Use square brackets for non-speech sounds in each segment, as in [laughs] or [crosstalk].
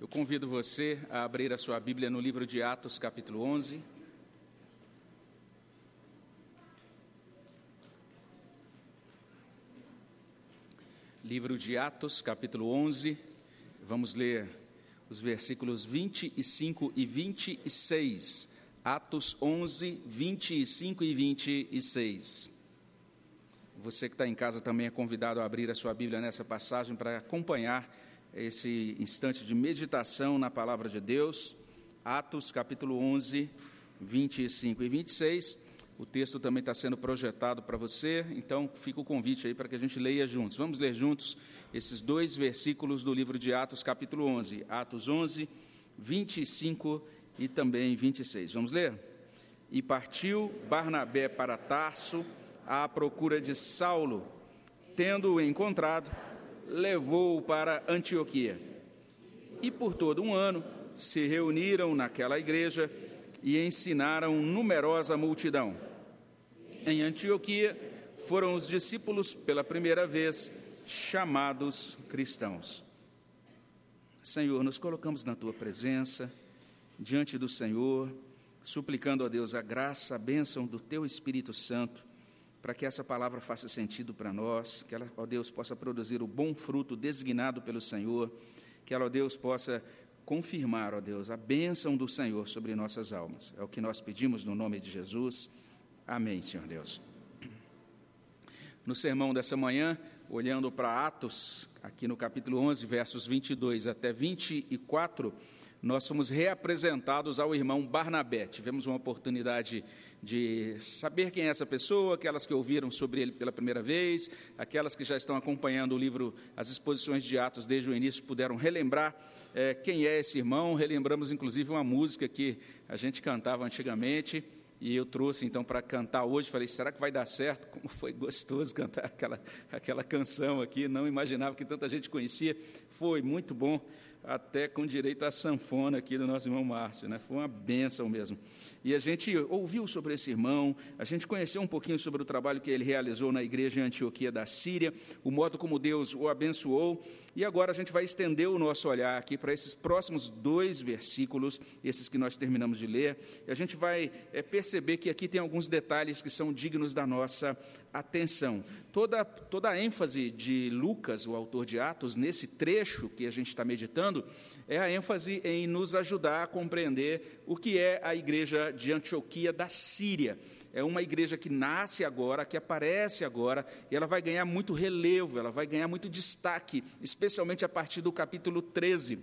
Eu convido você a abrir a sua Bíblia no livro de Atos, capítulo 11. Livro de Atos, capítulo 11. Vamos ler os versículos 25 e 26. Atos 11, 25 e 26. Você que está em casa também é convidado a abrir a sua Bíblia nessa passagem para acompanhar esse instante de meditação na palavra de Deus, Atos capítulo 11, 25 e 26. O texto também está sendo projetado para você, então fica o convite aí para que a gente leia juntos. Vamos ler juntos esses dois versículos do livro de Atos, capítulo 11. Atos 11, 25 e também 26. Vamos ler? E partiu Barnabé para Tarso à procura de Saulo, tendo-o encontrado levou-o para Antioquia. E por todo um ano se reuniram naquela igreja e ensinaram numerosa multidão. Em Antioquia foram os discípulos pela primeira vez chamados cristãos. Senhor, nos colocamos na tua presença, diante do Senhor, suplicando a Deus a graça, a bênção do teu Espírito Santo para que essa palavra faça sentido para nós, que ela, ó Deus, possa produzir o bom fruto designado pelo Senhor, que ela, ó Deus, possa confirmar, ó Deus, a bênção do Senhor sobre nossas almas. É o que nós pedimos no nome de Jesus. Amém, Senhor Deus. No sermão dessa manhã, olhando para Atos, aqui no capítulo 11, versos 22 até 24, nós fomos reapresentados ao irmão Barnabé. Tivemos uma oportunidade de saber quem é essa pessoa, aquelas que ouviram sobre ele pela primeira vez, aquelas que já estão acompanhando o livro, as exposições de Atos desde o início, puderam relembrar é, quem é esse irmão. Relembramos, inclusive, uma música que a gente cantava antigamente. E eu trouxe então para cantar hoje, falei, será que vai dar certo? [laughs] Como foi gostoso cantar aquela, aquela canção aqui, não imaginava que tanta gente conhecia. Foi muito bom, até com direito à sanfona aqui do nosso irmão Márcio, né? Foi uma benção mesmo. E a gente ouviu sobre esse irmão, a gente conheceu um pouquinho sobre o trabalho que ele realizou na igreja em Antioquia da Síria, o modo como Deus o abençoou. E agora a gente vai estender o nosso olhar aqui para esses próximos dois versículos, esses que nós terminamos de ler. E a gente vai é, perceber que aqui tem alguns detalhes que são dignos da nossa atenção. Toda, toda a ênfase de Lucas, o autor de Atos, nesse trecho que a gente está meditando, é a ênfase em nos ajudar a compreender o que é a igreja de Antioquia da Síria. É uma igreja que nasce agora, que aparece agora, e ela vai ganhar muito relevo, ela vai ganhar muito destaque, especialmente a partir do capítulo 13.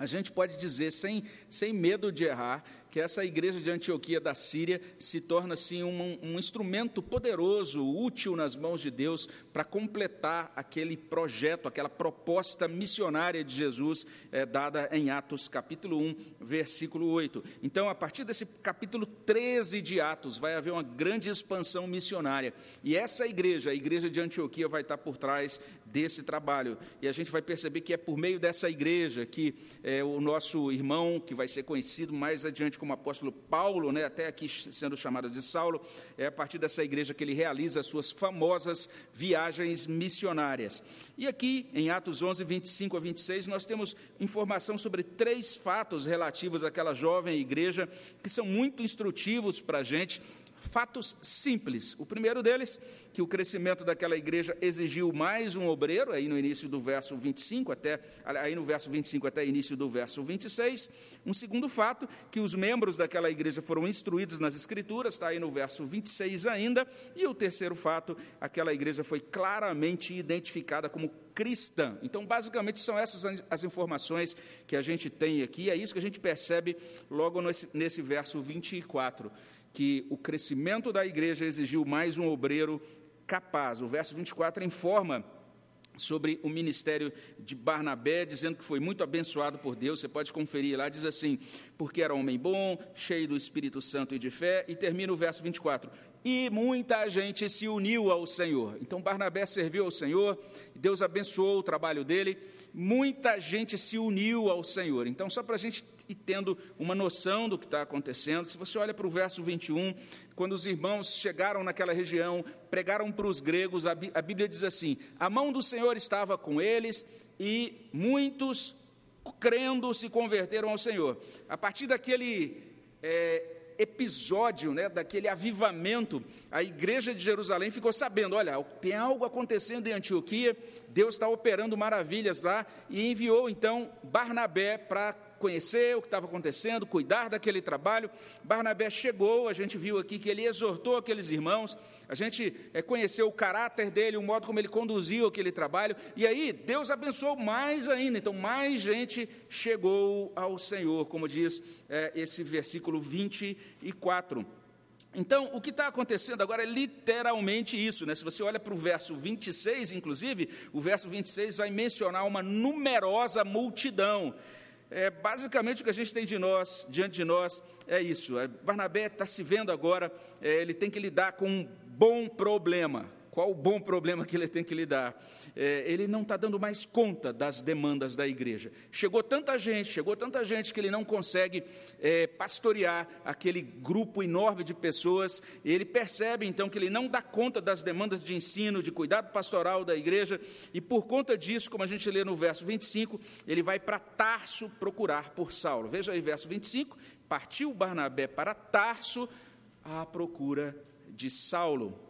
A gente pode dizer, sem, sem medo de errar, que essa igreja de Antioquia da Síria se torna assim um, um instrumento poderoso, útil nas mãos de Deus para completar aquele projeto, aquela proposta missionária de Jesus é, dada em Atos capítulo 1, versículo 8. Então, a partir desse capítulo 13 de Atos, vai haver uma grande expansão missionária. E essa igreja, a igreja de Antioquia, vai estar por trás desse trabalho. E a gente vai perceber que é por meio dessa igreja que é, o nosso irmão, que vai ser conhecido mais adiante como apóstolo Paulo, né, até aqui sendo chamado de Saulo, é a partir dessa igreja que ele realiza as suas famosas viagens missionárias. E aqui, em Atos 11, 25 a 26, nós temos informação sobre três fatos relativos àquela jovem igreja que são muito instrutivos para a gente fatos simples. O primeiro deles, que o crescimento daquela igreja exigiu mais um obreiro, aí no início do verso 25 até aí no verso 25 até início do verso 26. Um segundo fato, que os membros daquela igreja foram instruídos nas escrituras, está aí no verso 26 ainda. E o terceiro fato, aquela igreja foi claramente identificada como cristã. Então, basicamente, são essas as informações que a gente tem aqui, é isso que a gente percebe logo nesse, nesse verso 24 que o crescimento da igreja exigiu mais um obreiro capaz. O verso 24 informa sobre o ministério de Barnabé, dizendo que foi muito abençoado por Deus. Você pode conferir lá, diz assim: porque era homem bom, cheio do Espírito Santo e de fé, e termina o verso 24: e muita gente se uniu ao Senhor. Então Barnabé serviu ao Senhor, Deus abençoou o trabalho dele, muita gente se uniu ao Senhor. Então, só para a gente ir tendo uma noção do que está acontecendo, se você olha para o verso 21, quando os irmãos chegaram naquela região, pregaram para os gregos, a Bíblia diz assim: a mão do Senhor estava com eles e muitos crendo, se converteram ao Senhor. A partir daquele é, episódio, né, daquele avivamento, a igreja de Jerusalém ficou sabendo: olha, tem algo acontecendo em Antioquia, Deus está operando maravilhas lá, e enviou então Barnabé para conhecer o que estava acontecendo, cuidar daquele trabalho. Barnabé chegou, a gente viu aqui que ele exortou aqueles irmãos, a gente é, conheceu o caráter dele, o modo como ele conduziu aquele trabalho, e aí Deus abençoou mais ainda, então mais gente chegou ao Senhor, como diz é, esse versículo 24. Então, o que está acontecendo agora é literalmente isso, né? Se você olha para o verso 26, inclusive, o verso 26 vai mencionar uma numerosa multidão. É, basicamente o que a gente tem de nós, diante de nós, é isso. É, Barnabé está se vendo agora, é, ele tem que lidar com um bom problema. Qual o bom problema que ele tem que lidar? É, ele não está dando mais conta das demandas da igreja. Chegou tanta gente, chegou tanta gente que ele não consegue é, pastorear aquele grupo enorme de pessoas. ele percebe então que ele não dá conta das demandas de ensino, de cuidado pastoral da igreja, e por conta disso, como a gente lê no verso 25, ele vai para Tarso procurar por Saulo. Veja aí, verso 25: partiu Barnabé para Tarso à procura de Saulo.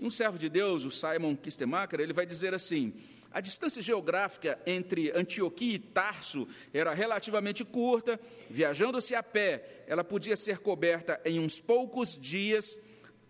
Um servo de Deus, o Simon Kistemacher, ele vai dizer assim: a distância geográfica entre Antioquia e Tarso era relativamente curta, viajando-se a pé, ela podia ser coberta em uns poucos dias.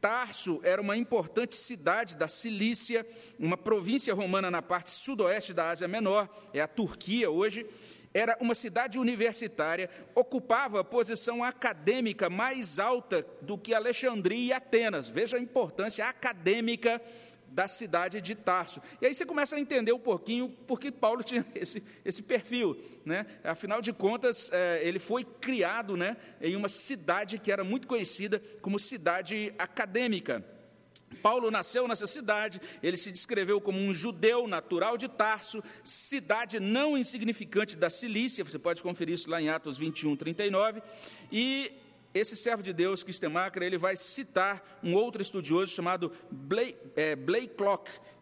Tarso era uma importante cidade da Cilícia, uma província romana na parte sudoeste da Ásia Menor, é a Turquia hoje, era uma cidade universitária, ocupava a posição acadêmica mais alta do que Alexandria e Atenas. Veja a importância acadêmica da cidade de Tarso. E aí você começa a entender um pouquinho por que Paulo [laughs] tinha esse, esse perfil. Né? Afinal de contas, é, ele foi criado né, em uma cidade que era muito conhecida como cidade acadêmica. Paulo nasceu nessa cidade, ele se descreveu como um judeu natural de Tarso, cidade não insignificante da Cilícia, você pode conferir isso lá em Atos 21, 39, e esse servo de Deus, Kistemacra, ele vai citar um outro estudioso chamado Blake, é,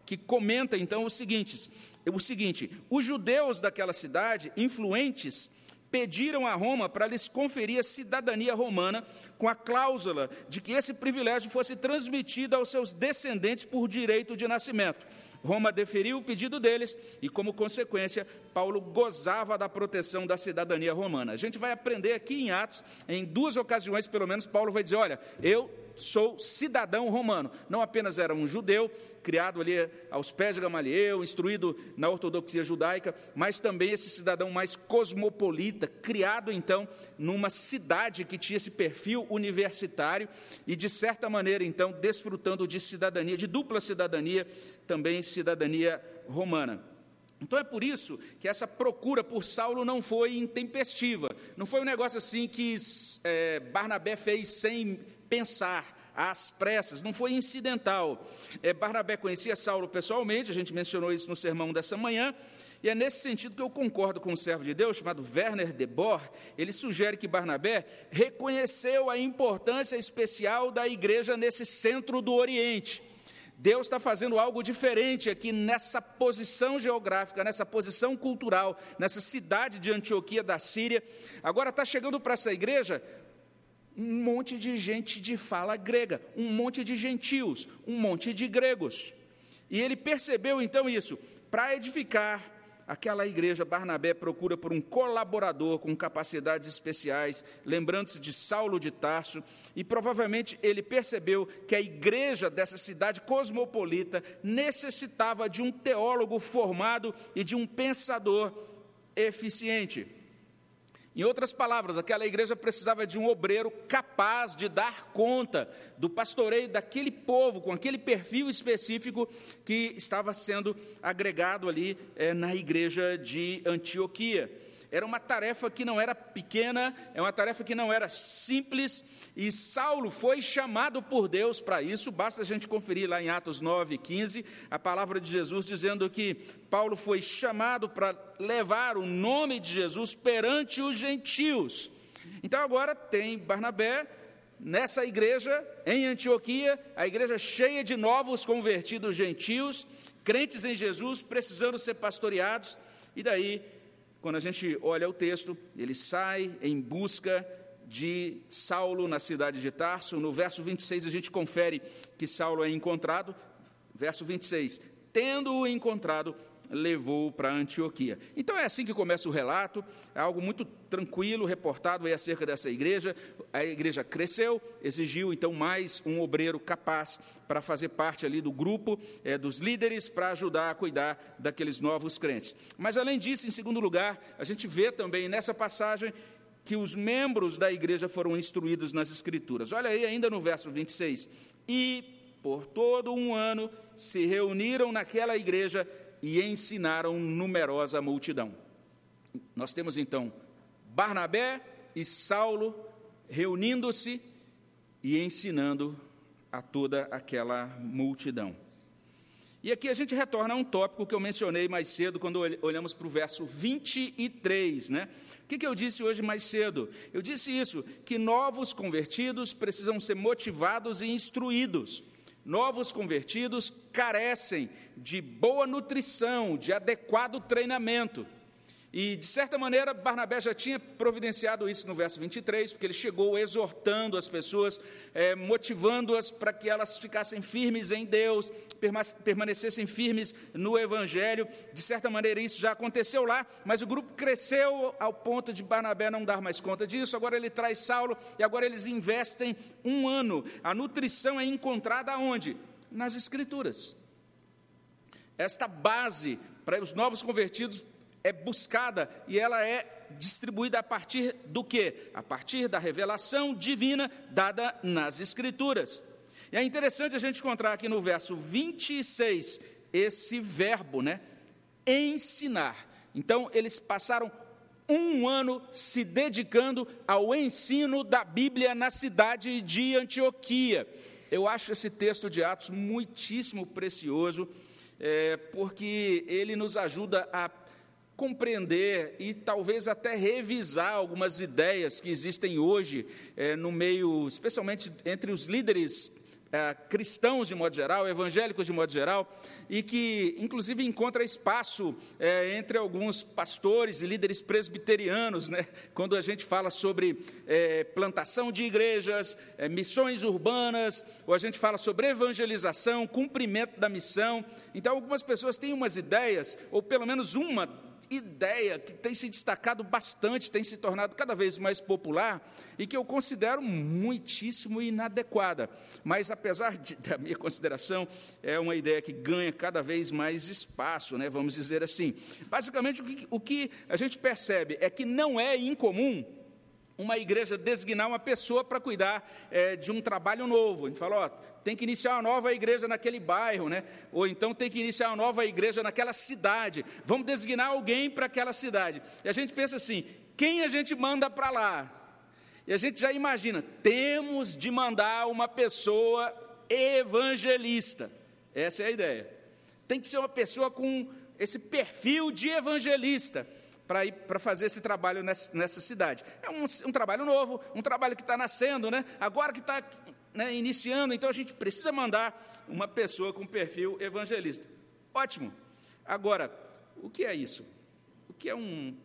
que comenta então o seguinte, o seguinte, os judeus daquela cidade, influentes, pediram a Roma para lhes conferir a cidadania romana, com a cláusula de que esse privilégio fosse transmitido aos seus descendentes por direito de nascimento. Roma deferiu o pedido deles e, como consequência, Paulo gozava da proteção da cidadania romana. A gente vai aprender aqui em Atos, em duas ocasiões, pelo menos, Paulo vai dizer: Olha, eu sou cidadão romano. Não apenas era um judeu, criado ali aos pés de Gamaliel, instruído na ortodoxia judaica, mas também esse cidadão mais cosmopolita, criado então numa cidade que tinha esse perfil universitário e, de certa maneira, então, desfrutando de cidadania, de dupla cidadania, também cidadania romana. Então é por isso que essa procura por Saulo não foi intempestiva, não foi um negócio assim que é, Barnabé fez sem pensar, às pressas, não foi incidental. É, Barnabé conhecia Saulo pessoalmente, a gente mencionou isso no sermão dessa manhã, e é nesse sentido que eu concordo com um servo de Deus chamado Werner de Boer. Ele sugere que Barnabé reconheceu a importância especial da igreja nesse centro do Oriente. Deus está fazendo algo diferente aqui nessa posição geográfica, nessa posição cultural, nessa cidade de Antioquia da Síria. Agora está chegando para essa igreja um monte de gente de fala grega, um monte de gentios, um monte de gregos. E ele percebeu então isso. Para edificar aquela igreja, Barnabé procura por um colaborador com capacidades especiais, lembrando-se de Saulo de Tarso, e provavelmente ele percebeu que a igreja dessa cidade cosmopolita necessitava de um teólogo formado e de um pensador eficiente. Em outras palavras, aquela igreja precisava de um obreiro capaz de dar conta do pastoreio daquele povo, com aquele perfil específico que estava sendo agregado ali é, na igreja de Antioquia. Era uma tarefa que não era pequena, é uma tarefa que não era simples, e Saulo foi chamado por Deus para isso, basta a gente conferir lá em Atos 9, 15, a palavra de Jesus dizendo que Paulo foi chamado para levar o nome de Jesus perante os gentios. Então agora tem Barnabé nessa igreja em Antioquia, a igreja cheia de novos convertidos gentios, crentes em Jesus, precisando ser pastoreados, e daí quando a gente olha o texto, ele sai em busca de Saulo na cidade de Tarso. No verso 26, a gente confere que Saulo é encontrado. Verso 26: Tendo-o encontrado, levou para Antioquia. Então é assim que começa o relato, é algo muito tranquilo, reportado aí acerca dessa igreja. A igreja cresceu, exigiu então mais um obreiro capaz para fazer parte ali do grupo é, dos líderes para ajudar a cuidar daqueles novos crentes. Mas além disso, em segundo lugar, a gente vê também nessa passagem que os membros da igreja foram instruídos nas Escrituras. Olha aí, ainda no verso 26. E por todo um ano se reuniram naquela igreja e ensinaram numerosa multidão. Nós temos então Barnabé e Saulo reunindo-se e ensinando a toda aquela multidão. E aqui a gente retorna a um tópico que eu mencionei mais cedo, quando olhamos para o verso 23, né? O que, que eu disse hoje mais cedo? Eu disse isso, que novos convertidos precisam ser motivados e instruídos. Novos convertidos carecem de boa nutrição, de adequado treinamento. E, de certa maneira, Barnabé já tinha providenciado isso no verso 23, porque ele chegou exortando as pessoas, é, motivando-as para que elas ficassem firmes em Deus, permanecessem firmes no Evangelho. De certa maneira, isso já aconteceu lá, mas o grupo cresceu ao ponto de Barnabé não dar mais conta disso. Agora ele traz Saulo e agora eles investem um ano. A nutrição é encontrada onde? Nas Escrituras. Esta base para os novos convertidos é buscada e ela é distribuída a partir do que? A partir da revelação divina dada nas Escrituras. E é interessante a gente encontrar aqui no verso 26 esse verbo, né? Ensinar. Então, eles passaram um ano se dedicando ao ensino da Bíblia na cidade de Antioquia. Eu acho esse texto de Atos muitíssimo precioso, é, porque ele nos ajuda a compreender e talvez até revisar algumas ideias que existem hoje é, no meio, especialmente entre os líderes é, cristãos de modo geral, evangélicos de modo geral, e que inclusive encontra espaço é, entre alguns pastores e líderes presbiterianos, né, quando a gente fala sobre é, plantação de igrejas, é, missões urbanas, ou a gente fala sobre evangelização, cumprimento da missão. Então, algumas pessoas têm umas ideias, ou pelo menos uma ideia que tem se destacado bastante, tem se tornado cada vez mais popular e que eu considero muitíssimo inadequada. Mas, apesar de, da minha consideração, é uma ideia que ganha cada vez mais espaço, né, vamos dizer assim. Basicamente, o que, o que a gente percebe é que não é incomum uma igreja designar uma pessoa para cuidar é, de um trabalho novo. A gente fala, ó, tem que iniciar uma nova igreja naquele bairro, né? Ou então tem que iniciar uma nova igreja naquela cidade. Vamos designar alguém para aquela cidade. E a gente pensa assim: quem a gente manda para lá? E a gente já imagina, temos de mandar uma pessoa evangelista. Essa é a ideia. Tem que ser uma pessoa com esse perfil de evangelista para fazer esse trabalho nessa, nessa cidade. É um, um, trabalho novo, um trabalho que está nascendo, né? agora que está né, iniciando, então a gente precisa mandar uma pessoa com perfil evangelista. Ótimo. Agora, o que é isso? O que é um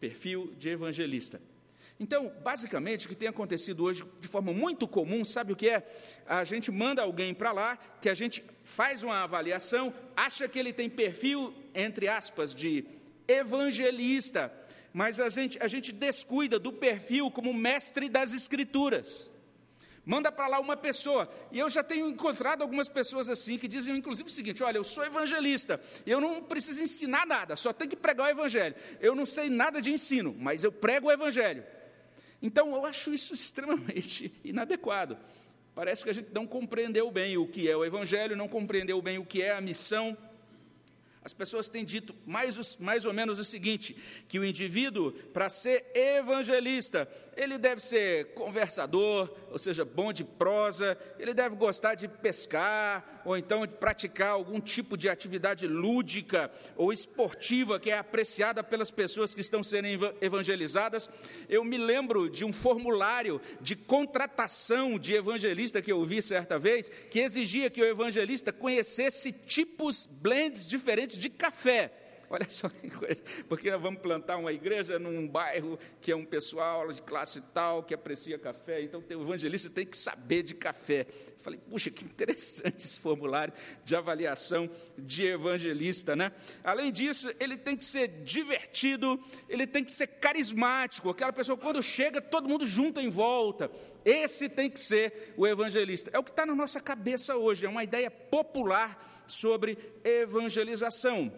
perfil de evangelista? Então, basicamente, o que tem acontecido hoje de forma muito comum, sabe o que é? A gente manda alguém para lá, que a gente faz uma avaliação, acha que ele tem perfil, entre aspas, de evangelista, mas a gente, a gente descuida do perfil como mestre das Escrituras. Manda para lá uma pessoa, e eu já tenho encontrado algumas pessoas assim, que dizem inclusive o seguinte: olha, eu sou evangelista, eu não preciso ensinar nada, só tenho que pregar o evangelho. Eu não sei nada de ensino, mas eu prego o evangelho. Então eu acho isso extremamente [laughs] inadequado. Parece que a gente não compreendeu bem o que é o evangelho, não compreendeu bem o que é a missão as pessoas têm dito mais, mais ou menos o seguinte: que o indivíduo, para ser evangelista, ele deve ser conversador, ou seja, bom de prosa, ele deve gostar de pescar, ou então de praticar algum tipo de atividade lúdica ou esportiva que é apreciada pelas pessoas que estão sendo evangelizadas. Eu me lembro de um formulário de contratação de evangelista que eu vi certa vez, que exigia que o evangelista conhecesse tipos blends diferentes de café. Olha só que coisa, porque nós vamos plantar uma igreja num bairro que é um pessoal de classe tal, que aprecia café, então o evangelista tem que saber de café. Falei, puxa, que interessante esse formulário de avaliação de evangelista, né? Além disso, ele tem que ser divertido, ele tem que ser carismático, aquela pessoa, quando chega, todo mundo junta em volta. Esse tem que ser o evangelista. É o que está na nossa cabeça hoje, é uma ideia popular sobre evangelização.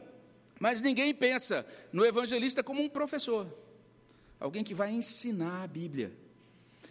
Mas ninguém pensa no evangelista como um professor, alguém que vai ensinar a Bíblia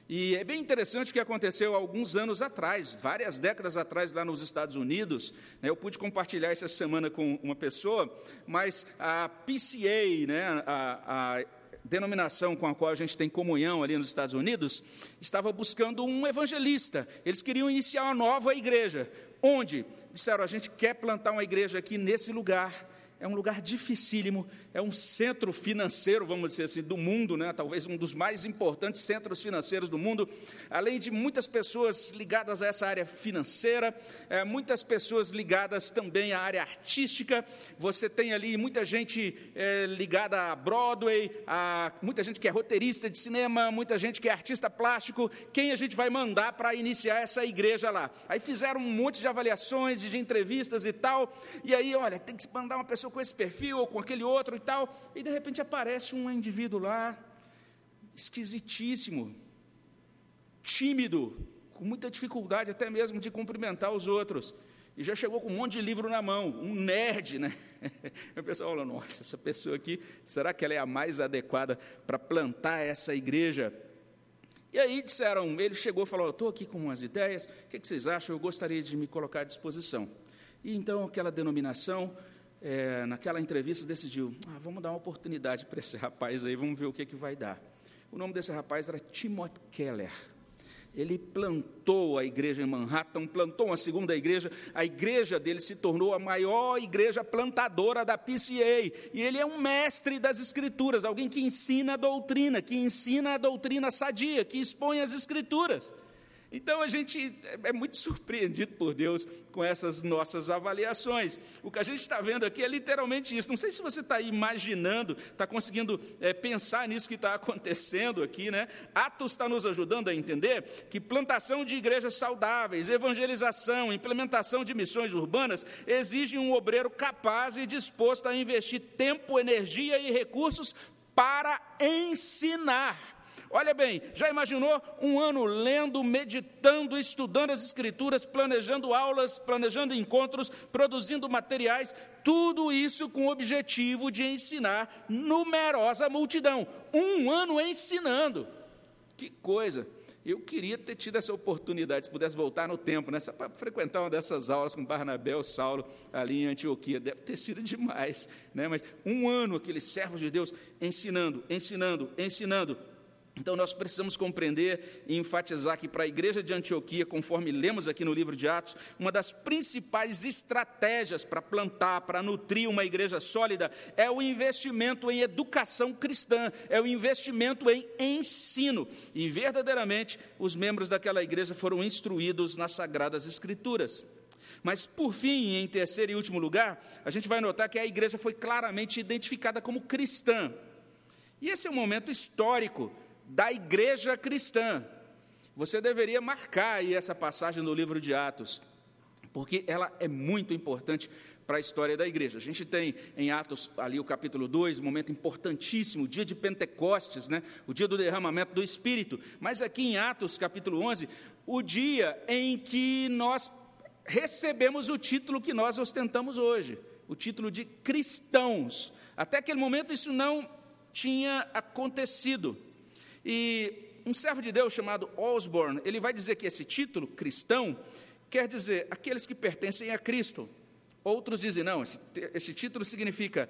e é bem interessante o que aconteceu alguns anos atrás, várias décadas atrás, lá nos Estados Unidos. Né, eu pude compartilhar essa semana com uma pessoa, mas a PCA, né, a, a denominação com a qual a gente tem comunhão ali nos Estados Unidos, estava buscando um evangelista. Eles queriam iniciar uma nova igreja. Onde? Disseram: a gente quer plantar uma igreja aqui nesse lugar. É um lugar dificílimo, é um centro financeiro, vamos dizer assim, do mundo, né? talvez um dos mais importantes centros financeiros do mundo, além de muitas pessoas ligadas a essa área financeira, é, muitas pessoas ligadas também à área artística. Você tem ali muita gente é, ligada a Broadway, a, muita gente que é roteirista de cinema, muita gente que é artista plástico. Quem a gente vai mandar para iniciar essa igreja lá? Aí fizeram um monte de avaliações, de entrevistas e tal, e aí, olha, tem que mandar uma pessoa com esse perfil ou com aquele outro tal, e de repente aparece um indivíduo lá, esquisitíssimo, tímido, com muita dificuldade até mesmo de cumprimentar os outros, e já chegou com um monte de livro na mão, um nerd, né? [laughs] O pessoal falou: nossa, essa pessoa aqui, será que ela é a mais adequada para plantar essa igreja? E aí disseram, ele chegou e falou: estou aqui com umas ideias, o que vocês acham? Eu gostaria de me colocar à disposição. E então aquela denominação é, naquela entrevista, decidiu: ah, vamos dar uma oportunidade para esse rapaz aí, vamos ver o que, que vai dar. O nome desse rapaz era Timothy Keller. Ele plantou a igreja em Manhattan, plantou uma segunda igreja. A igreja dele se tornou a maior igreja plantadora da PCA. E ele é um mestre das escrituras, alguém que ensina a doutrina, que ensina a doutrina sadia, que expõe as escrituras. Então a gente é muito surpreendido por Deus com essas nossas avaliações. O que a gente está vendo aqui é literalmente isso. Não sei se você está imaginando, está conseguindo é, pensar nisso que está acontecendo aqui, né? Atos está nos ajudando a entender que plantação de igrejas saudáveis, evangelização, implementação de missões urbanas exigem um obreiro capaz e disposto a investir tempo, energia e recursos para ensinar Olha bem, já imaginou um ano lendo, meditando, estudando as Escrituras, planejando aulas, planejando encontros, produzindo materiais, tudo isso com o objetivo de ensinar numerosa multidão. Um ano ensinando. Que coisa! Eu queria ter tido essa oportunidade, se pudesse voltar no tempo, né, para frequentar uma dessas aulas com Barnabé ou Saulo ali em Antioquia. Deve ter sido demais, né? mas um ano aqueles servos de Deus ensinando, ensinando, ensinando, então, nós precisamos compreender e enfatizar que, para a igreja de Antioquia, conforme lemos aqui no livro de Atos, uma das principais estratégias para plantar, para nutrir uma igreja sólida, é o investimento em educação cristã, é o investimento em ensino. E, verdadeiramente, os membros daquela igreja foram instruídos nas Sagradas Escrituras. Mas, por fim, em terceiro e último lugar, a gente vai notar que a igreja foi claramente identificada como cristã. E esse é um momento histórico da igreja cristã. Você deveria marcar aí essa passagem do livro de Atos, porque ela é muito importante para a história da igreja. A gente tem em Atos, ali o capítulo 2, um momento importantíssimo, o dia de Pentecostes, né? o dia do derramamento do Espírito. Mas aqui em Atos, capítulo 11, o dia em que nós recebemos o título que nós ostentamos hoje, o título de cristãos. Até aquele momento isso não tinha acontecido. E um servo de Deus chamado Osborne, ele vai dizer que esse título, cristão, quer dizer aqueles que pertencem a Cristo. Outros dizem, não, esse, esse título significa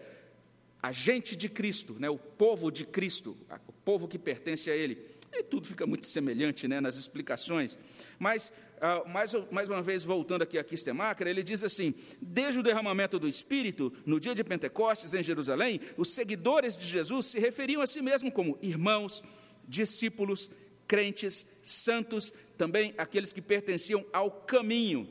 agente de Cristo, né, o povo de Cristo, o povo que pertence a Ele. E tudo fica muito semelhante né, nas explicações. Mas, uh, mais, mais uma vez, voltando aqui a Kistemacher, ele diz assim: desde o derramamento do Espírito, no dia de Pentecostes em Jerusalém, os seguidores de Jesus se referiam a si mesmos como irmãos, discípulos, crentes, santos, também aqueles que pertenciam ao caminho.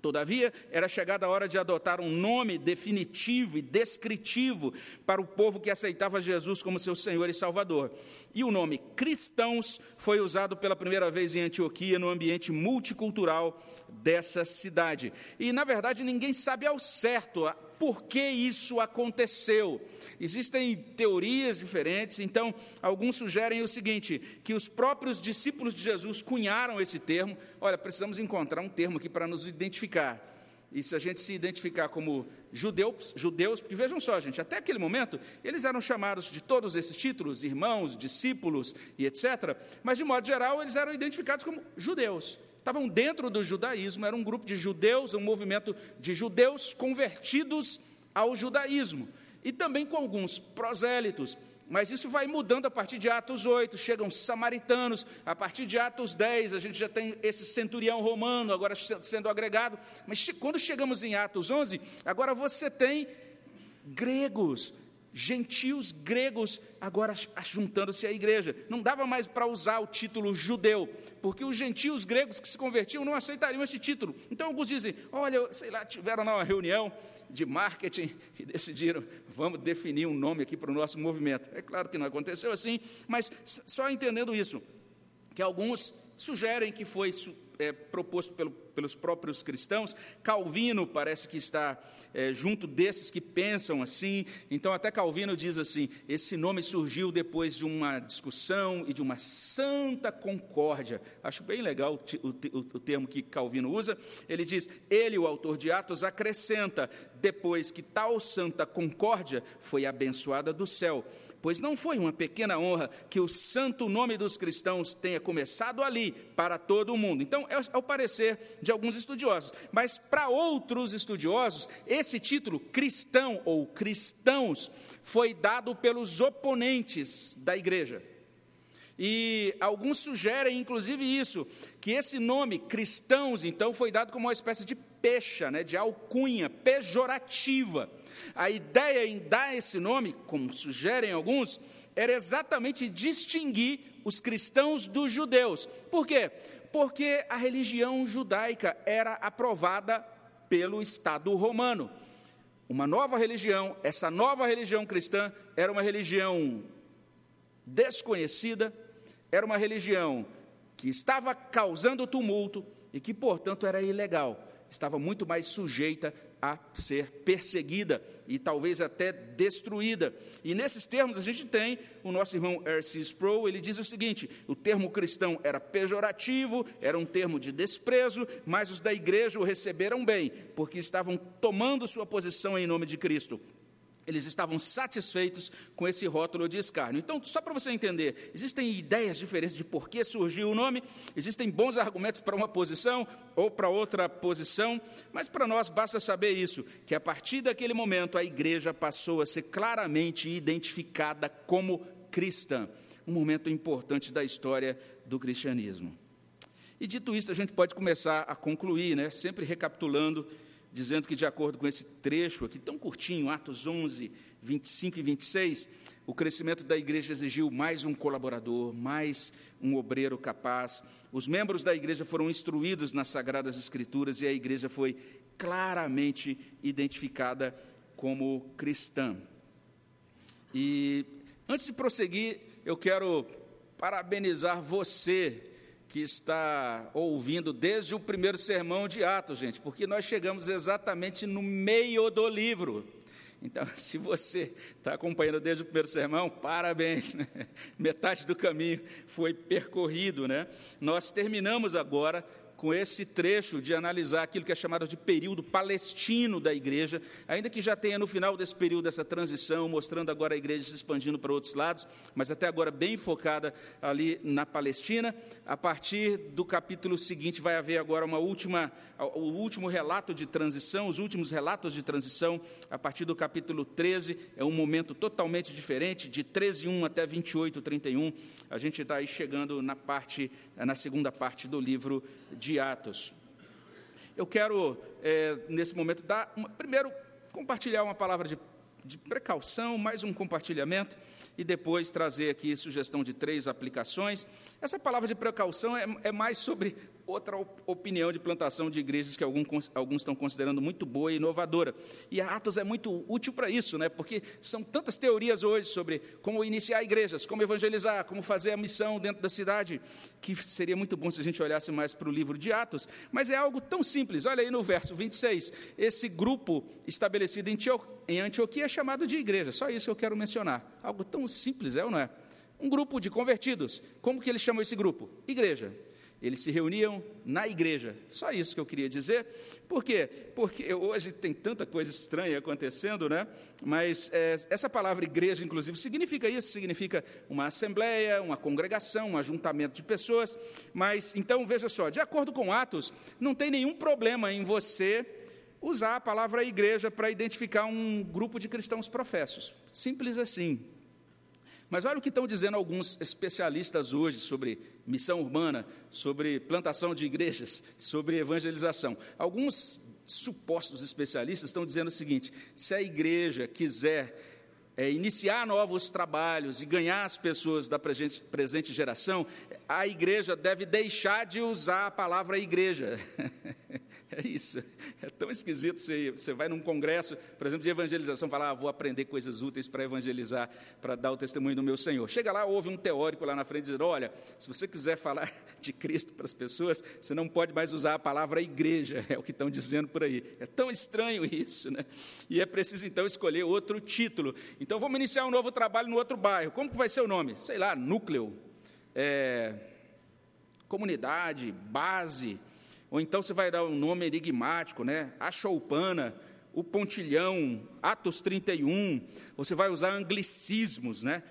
Todavia, era chegada a hora de adotar um nome definitivo e descritivo para o povo que aceitava Jesus como seu Senhor e Salvador. E o nome cristãos foi usado pela primeira vez em Antioquia, no ambiente multicultural dessa cidade. E, na verdade, ninguém sabe ao certo por que isso aconteceu. Existem teorias diferentes, então, alguns sugerem o seguinte: que os próprios discípulos de Jesus cunharam esse termo. Olha, precisamos encontrar um termo aqui para nos identificar. E se a gente se identificar como judeus, judeus, porque vejam só, gente, até aquele momento eles eram chamados de todos esses títulos, irmãos, discípulos e etc. Mas de modo geral eles eram identificados como judeus estavam dentro do judaísmo, era um grupo de judeus, um movimento de judeus convertidos ao judaísmo, e também com alguns prosélitos. Mas isso vai mudando a partir de Atos 8, chegam samaritanos, a partir de Atos 10, a gente já tem esse centurião romano agora sendo agregado, mas quando chegamos em Atos 11, agora você tem gregos, gentios gregos agora juntando-se à igreja. Não dava mais para usar o título judeu, porque os gentios gregos que se convertiam não aceitariam esse título. Então alguns dizem: olha, sei lá, tiveram uma reunião de marketing [laughs] e decidiram, vamos definir um nome aqui para o nosso movimento. É claro que não aconteceu assim, mas só entendendo isso, que alguns sugerem que foi é, proposto pelo, pelos próprios cristãos. Calvino parece que está é, junto desses que pensam assim. Então, até Calvino diz assim: esse nome surgiu depois de uma discussão e de uma santa concórdia. Acho bem legal o, o, o termo que Calvino usa. Ele diz: ele, o autor de Atos, acrescenta, depois que tal santa concórdia foi abençoada do céu pois não foi uma pequena honra que o santo nome dos cristãos tenha começado ali para todo o mundo. Então, é, é o parecer de alguns estudiosos, mas para outros estudiosos, esse título cristão ou cristãos foi dado pelos oponentes da igreja. E alguns sugerem, inclusive, isso, que esse nome, cristãos, então, foi dado como uma espécie de pecha, né, de alcunha pejorativa a ideia em dar esse nome, como sugerem alguns, era exatamente distinguir os cristãos dos judeus. Por quê? Porque a religião judaica era aprovada pelo Estado romano. Uma nova religião, essa nova religião cristã, era uma religião desconhecida, era uma religião que estava causando tumulto e que, portanto, era ilegal, estava muito mais sujeita a ser perseguida e talvez até destruída. E nesses termos a gente tem o nosso irmão R.C. Sproul, ele diz o seguinte: o termo cristão era pejorativo, era um termo de desprezo, mas os da igreja o receberam bem, porque estavam tomando sua posição em nome de Cristo. Eles estavam satisfeitos com esse rótulo de escárnio. Então, só para você entender, existem ideias diferentes de por que surgiu o nome, existem bons argumentos para uma posição ou para outra posição, mas para nós basta saber isso: que a partir daquele momento a igreja passou a ser claramente identificada como cristã. Um momento importante da história do cristianismo. E dito isso, a gente pode começar a concluir, né, sempre recapitulando dizendo que, de acordo com esse trecho aqui, tão curtinho, Atos 11, 25 e 26, o crescimento da igreja exigiu mais um colaborador, mais um obreiro capaz. Os membros da igreja foram instruídos nas Sagradas Escrituras e a igreja foi claramente identificada como cristã. E antes de prosseguir, eu quero parabenizar você que está ouvindo desde o primeiro sermão de Atos, gente, porque nós chegamos exatamente no meio do livro. Então, [laughs] se você está acompanhando desde o primeiro sermão, parabéns, né? [laughs] metade do caminho foi percorrido, né? Nós terminamos agora com esse trecho de analisar aquilo que é chamado de período palestino da igreja, ainda que já tenha no final desse período essa transição, mostrando agora a igreja se expandindo para outros lados, mas até agora bem focada ali na Palestina. A partir do capítulo seguinte vai haver agora uma última, o último relato de transição, os últimos relatos de transição, a partir do capítulo 13, é um momento totalmente diferente, de 13, 1 até 28, 31. A gente está aí chegando na parte, na segunda parte do livro de Atos. Eu quero, é, nesse momento, dar uma, primeiro compartilhar uma palavra de, de precaução, mais um compartilhamento, e depois trazer aqui sugestão de três aplicações. Essa palavra de precaução é, é mais sobre outra opinião de plantação de igrejas que alguns, alguns estão considerando muito boa e inovadora. E a Atos é muito útil para isso, né? porque são tantas teorias hoje sobre como iniciar igrejas, como evangelizar, como fazer a missão dentro da cidade, que seria muito bom se a gente olhasse mais para o livro de Atos, mas é algo tão simples. Olha aí no verso 26, esse grupo estabelecido em Antioquia é chamado de igreja, só isso que eu quero mencionar. Algo tão simples, é ou não é? Um grupo de convertidos. Como que eles chamam esse grupo? Igreja. Eles se reuniam na igreja. Só isso que eu queria dizer. Por quê? Porque hoje tem tanta coisa estranha acontecendo, né? Mas é, essa palavra igreja, inclusive, significa isso: significa uma assembleia, uma congregação, um ajuntamento de pessoas. Mas, então, veja só, de acordo com Atos, não tem nenhum problema em você usar a palavra igreja para identificar um grupo de cristãos professos. Simples assim. Mas olha o que estão dizendo alguns especialistas hoje sobre missão urbana, sobre plantação de igrejas, sobre evangelização. Alguns supostos especialistas estão dizendo o seguinte: se a igreja quiser é, iniciar novos trabalhos e ganhar as pessoas da presente, presente geração, a igreja deve deixar de usar a palavra igreja. [laughs] É isso. É tão esquisito. Você, você vai num congresso, por exemplo, de evangelização, falar, ah, vou aprender coisas úteis para evangelizar, para dar o testemunho do meu Senhor. Chega lá, ouve um teórico lá na frente dizendo: olha, se você quiser falar [laughs] de Cristo para as pessoas, você não pode mais usar a palavra igreja, é o que estão dizendo por aí. É tão estranho isso, né? E é preciso então escolher outro título. Então vamos iniciar um novo trabalho no outro bairro. Como que vai ser o nome? Sei lá, núcleo, é, comunidade, base ou então você vai dar um nome enigmático, né? A Choupana, o Pontilhão, Atos 31. Você vai usar anglicismos, né?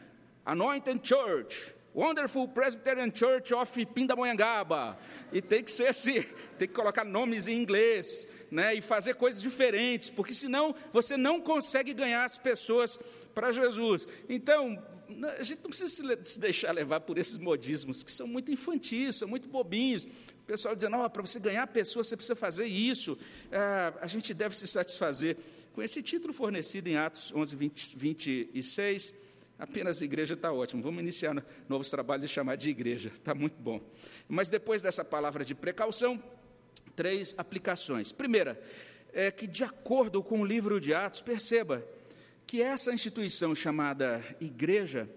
Anointed Church, Wonderful Presbyterian Church of Pindamonhangaba. E tem que ser assim, [laughs] tem que colocar nomes em inglês, né? E fazer coisas diferentes, porque senão você não consegue ganhar as pessoas para Jesus. Então, a gente não precisa se deixar levar por esses modismos, que são muito infantis, são muito bobinhos pessoal dizendo, oh, para você ganhar pessoas, você precisa fazer isso. É, a gente deve se satisfazer com esse título fornecido em Atos 11, 20, 26. Apenas igreja está ótimo. Vamos iniciar novos trabalhos e chamar de igreja. Está muito bom. Mas depois dessa palavra de precaução, três aplicações. Primeira, é que de acordo com o livro de Atos, perceba que essa instituição chamada igreja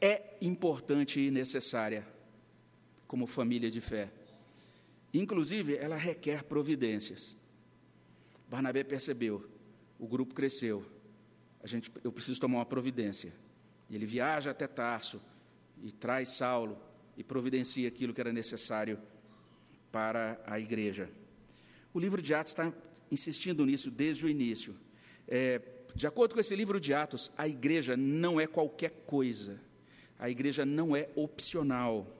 é importante e necessária como família de fé. Inclusive, ela requer providências. Barnabé percebeu, o grupo cresceu. A gente, eu preciso tomar uma providência. E ele viaja até Tarso e traz Saulo e providencia aquilo que era necessário para a igreja. O livro de Atos está insistindo nisso desde o início. É, de acordo com esse livro de Atos, a igreja não é qualquer coisa. A igreja não é opcional.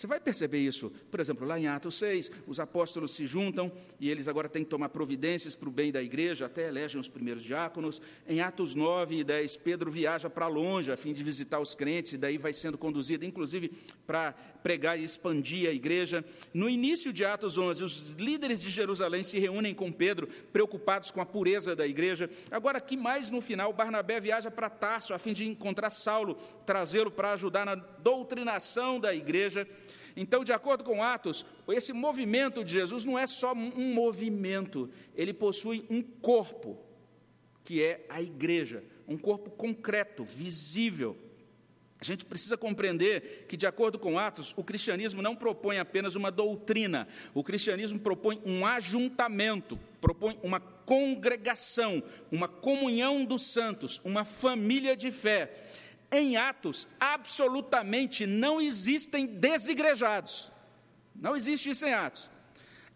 Você vai perceber isso, por exemplo, lá em Atos 6, os apóstolos se juntam e eles agora têm que tomar providências para o bem da igreja, até elegem os primeiros diáconos. Em Atos 9 e 10, Pedro viaja para longe a fim de visitar os crentes, e daí vai sendo conduzido, inclusive, para pregar e expandir a igreja. No início de Atos 11, os líderes de Jerusalém se reúnem com Pedro, preocupados com a pureza da igreja. Agora, aqui mais no final, Barnabé viaja para Tarso a fim de encontrar Saulo, trazê-lo para ajudar na doutrinação da igreja. Então, de acordo com Atos, esse movimento de Jesus não é só um movimento, ele possui um corpo, que é a igreja, um corpo concreto, visível. A gente precisa compreender que, de acordo com Atos, o cristianismo não propõe apenas uma doutrina, o cristianismo propõe um ajuntamento, propõe uma congregação, uma comunhão dos santos, uma família de fé em Atos, absolutamente não existem desigrejados. Não existe isso em Atos.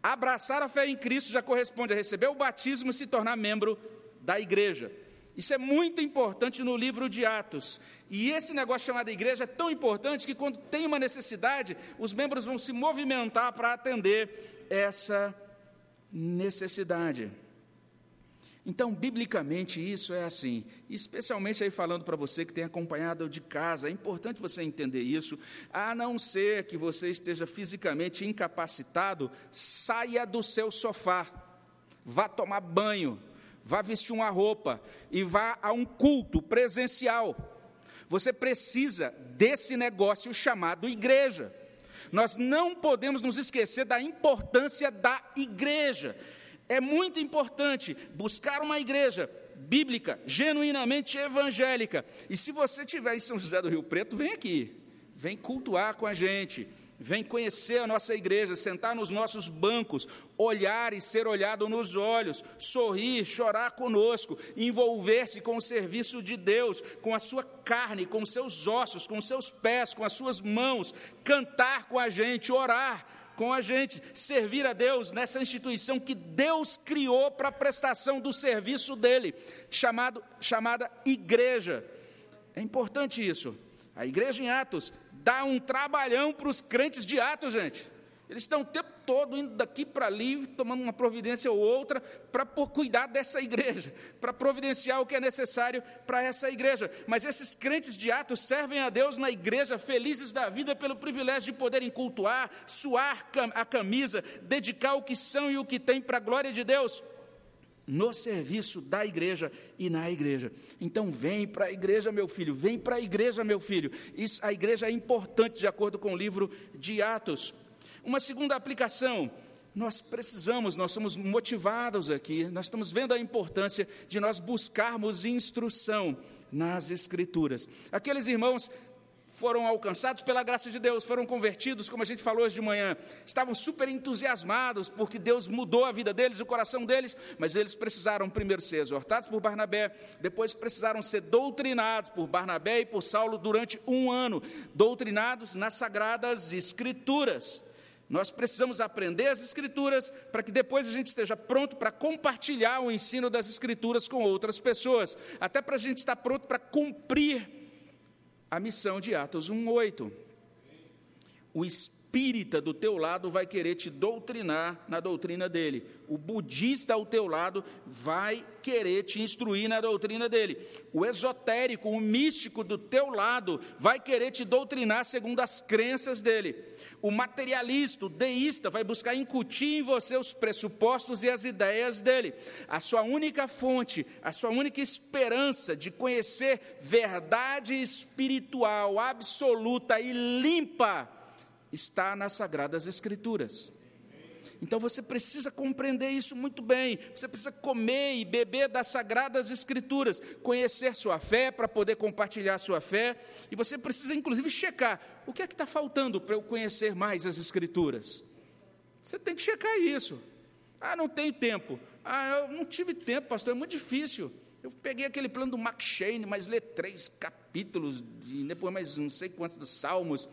Abraçar a fé em Cristo já corresponde a receber o batismo e se tornar membro da igreja. Isso é muito importante no livro de Atos. E esse negócio chamado igreja é tão importante que, quando tem uma necessidade, os membros vão se movimentar para atender essa necessidade. Então, biblicamente, isso é assim, especialmente aí falando para você que tem acompanhado de casa, é importante você entender isso, a não ser que você esteja fisicamente incapacitado, saia do seu sofá, vá tomar banho, vá vestir uma roupa e vá a um culto presencial. Você precisa desse negócio chamado igreja. Nós não podemos nos esquecer da importância da igreja. É muito importante buscar uma igreja bíblica, genuinamente evangélica. E se você estiver em São José do Rio Preto, vem aqui, vem cultuar com a gente vem conhecer a nossa igreja, sentar nos nossos bancos, olhar e ser olhado nos olhos, sorrir, chorar conosco, envolver-se com o serviço de Deus, com a sua carne, com seus ossos, com seus pés, com as suas mãos, cantar com a gente, orar com a gente, servir a Deus nessa instituição que Deus criou para a prestação do serviço dele, chamado, chamada igreja. É importante isso. A igreja em Atos dá um trabalhão para os crentes de Atos, gente. Eles estão o tempo todo indo daqui para ali, tomando uma providência ou outra, para cuidar dessa igreja, para providenciar o que é necessário para essa igreja. Mas esses crentes de Atos servem a Deus na igreja, felizes da vida pelo privilégio de poderem cultuar, suar a camisa, dedicar o que são e o que têm para a glória de Deus no serviço da igreja e na igreja. Então, vem para a igreja, meu filho, vem para a igreja, meu filho. Isso, a igreja é importante, de acordo com o livro de Atos. Uma segunda aplicação, nós precisamos, nós somos motivados aqui, nós estamos vendo a importância de nós buscarmos instrução nas Escrituras. Aqueles irmãos foram alcançados pela graça de Deus, foram convertidos, como a gente falou hoje de manhã, estavam super entusiasmados porque Deus mudou a vida deles, o coração deles, mas eles precisaram primeiro ser exortados por Barnabé, depois precisaram ser doutrinados por Barnabé e por Saulo durante um ano, doutrinados nas sagradas Escrituras. Nós precisamos aprender as Escrituras para que depois a gente esteja pronto para compartilhar o ensino das Escrituras com outras pessoas, até para a gente estar pronto para cumprir a missão de Atos 1:8. O espírita do teu lado vai querer te doutrinar na doutrina dele. O budista ao teu lado vai querer te instruir na doutrina dele. O esotérico, o místico do teu lado vai querer te doutrinar segundo as crenças dele. O materialista, o deísta, vai buscar incutir em você os pressupostos e as ideias dele. A sua única fonte, a sua única esperança de conhecer verdade espiritual absoluta e limpa está nas Sagradas Escrituras. Então você precisa compreender isso muito bem. Você precisa comer e beber das sagradas escrituras, conhecer sua fé para poder compartilhar sua fé. E você precisa, inclusive, checar o que é que está faltando para eu conhecer mais as escrituras. Você tem que checar isso. Ah, não tenho tempo. Ah, eu não tive tempo, pastor, é muito difícil. Eu peguei aquele plano do Mark mas lê três capítulos, e depois mais não sei quantos dos Salmos.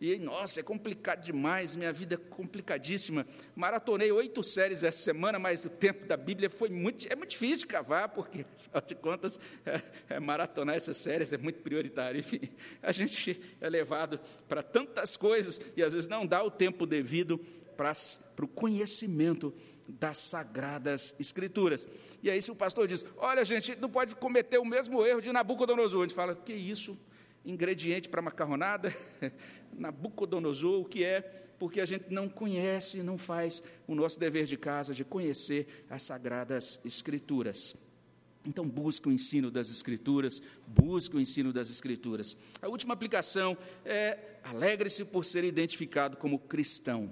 E, nossa, é complicado demais, minha vida é complicadíssima. Maratonei oito séries essa semana, mas o tempo da Bíblia foi muito. É muito difícil cavar, porque, afinal de contas, é, é maratonar essas séries é muito prioritário. Enfim, a gente é levado para tantas coisas e às vezes não dá o tempo devido para, para o conhecimento das sagradas escrituras. E aí, se o pastor diz: Olha, gente, não pode cometer o mesmo erro de Nabucodonosor, a gente fala: Que isso? Ingrediente para macarronada, [laughs] Nabucodonosor, o que é, porque a gente não conhece, não faz o nosso dever de casa de conhecer as sagradas escrituras. Então, busque o ensino das Escrituras, busque o ensino das Escrituras. A última aplicação é alegre-se por ser identificado como cristão.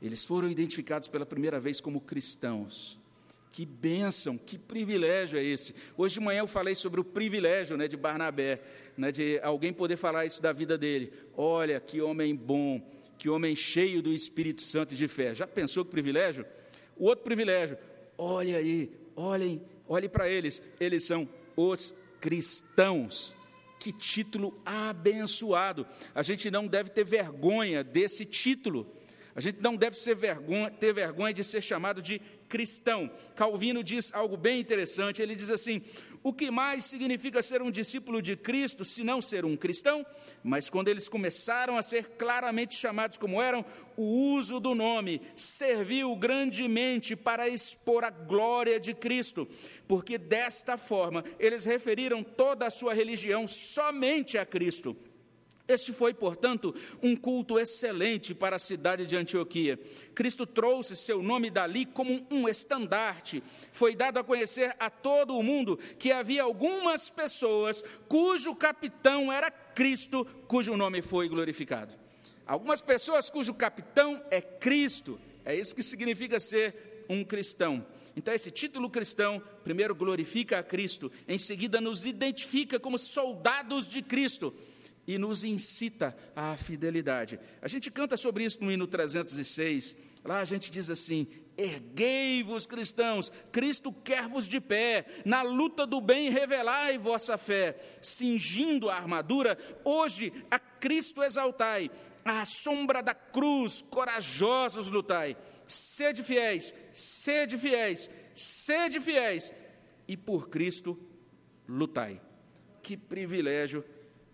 Eles foram identificados pela primeira vez como cristãos. Que bênção, que privilégio é esse. Hoje de manhã eu falei sobre o privilégio né, de Barnabé, né, de alguém poder falar isso da vida dele. Olha, que homem bom, que homem cheio do Espírito Santo e de fé. Já pensou que privilégio? O outro privilégio, olha aí, olhem, olhem para eles, eles são os cristãos. Que título abençoado. A gente não deve ter vergonha desse título. A gente não deve vergonha, ter vergonha de ser chamado de cristão. Calvino diz algo bem interessante. Ele diz assim: o que mais significa ser um discípulo de Cristo se não ser um cristão? Mas quando eles começaram a ser claramente chamados como eram, o uso do nome serviu grandemente para expor a glória de Cristo, porque desta forma eles referiram toda a sua religião somente a Cristo. Este foi, portanto, um culto excelente para a cidade de Antioquia. Cristo trouxe seu nome dali como um estandarte. Foi dado a conhecer a todo o mundo que havia algumas pessoas cujo capitão era Cristo, cujo nome foi glorificado. Algumas pessoas cujo capitão é Cristo. É isso que significa ser um cristão. Então, esse título cristão, primeiro glorifica a Cristo, em seguida nos identifica como soldados de Cristo e nos incita à fidelidade. A gente canta sobre isso no hino 306. Lá a gente diz assim: Erguei-vos, cristãos, Cristo quer-vos de pé, na luta do bem revelai vossa fé, cingindo a armadura, hoje a Cristo exaltai, à sombra da cruz, corajosos lutai. Sede fiéis, sede fiéis, sede fiéis, e por Cristo lutai. Que privilégio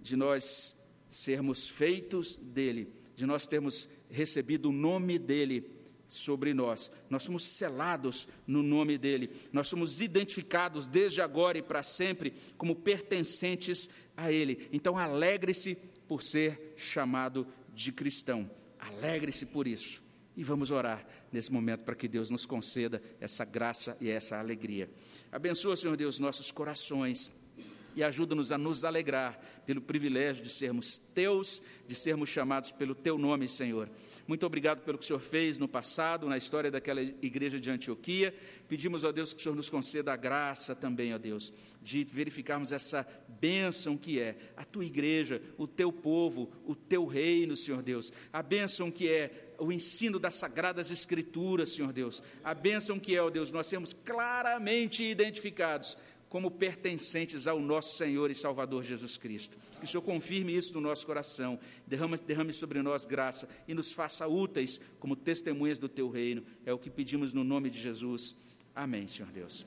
de nós sermos feitos dele, de nós termos recebido o nome dele sobre nós. Nós somos selados no nome dele. Nós somos identificados desde agora e para sempre como pertencentes a ele. Então alegre-se por ser chamado de cristão. Alegre-se por isso. E vamos orar nesse momento para que Deus nos conceda essa graça e essa alegria. Abençoa, Senhor Deus, nossos corações e ajuda-nos a nos alegrar pelo privilégio de sermos teus, de sermos chamados pelo teu nome, Senhor. Muito obrigado pelo que o Senhor fez no passado, na história daquela igreja de Antioquia. Pedimos, ó Deus, que o Senhor nos conceda a graça também, ó Deus, de verificarmos essa bênção que é a tua igreja, o teu povo, o teu reino, Senhor Deus. A bênção que é o ensino das sagradas escrituras, Senhor Deus. A bênção que é, ó Deus, nós sermos claramente identificados como pertencentes ao nosso Senhor e Salvador Jesus Cristo. Que o Senhor confirme isso no nosso coração, derrame, derrame sobre nós graça e nos faça úteis como testemunhas do Teu reino. É o que pedimos no nome de Jesus. Amém, Senhor Deus.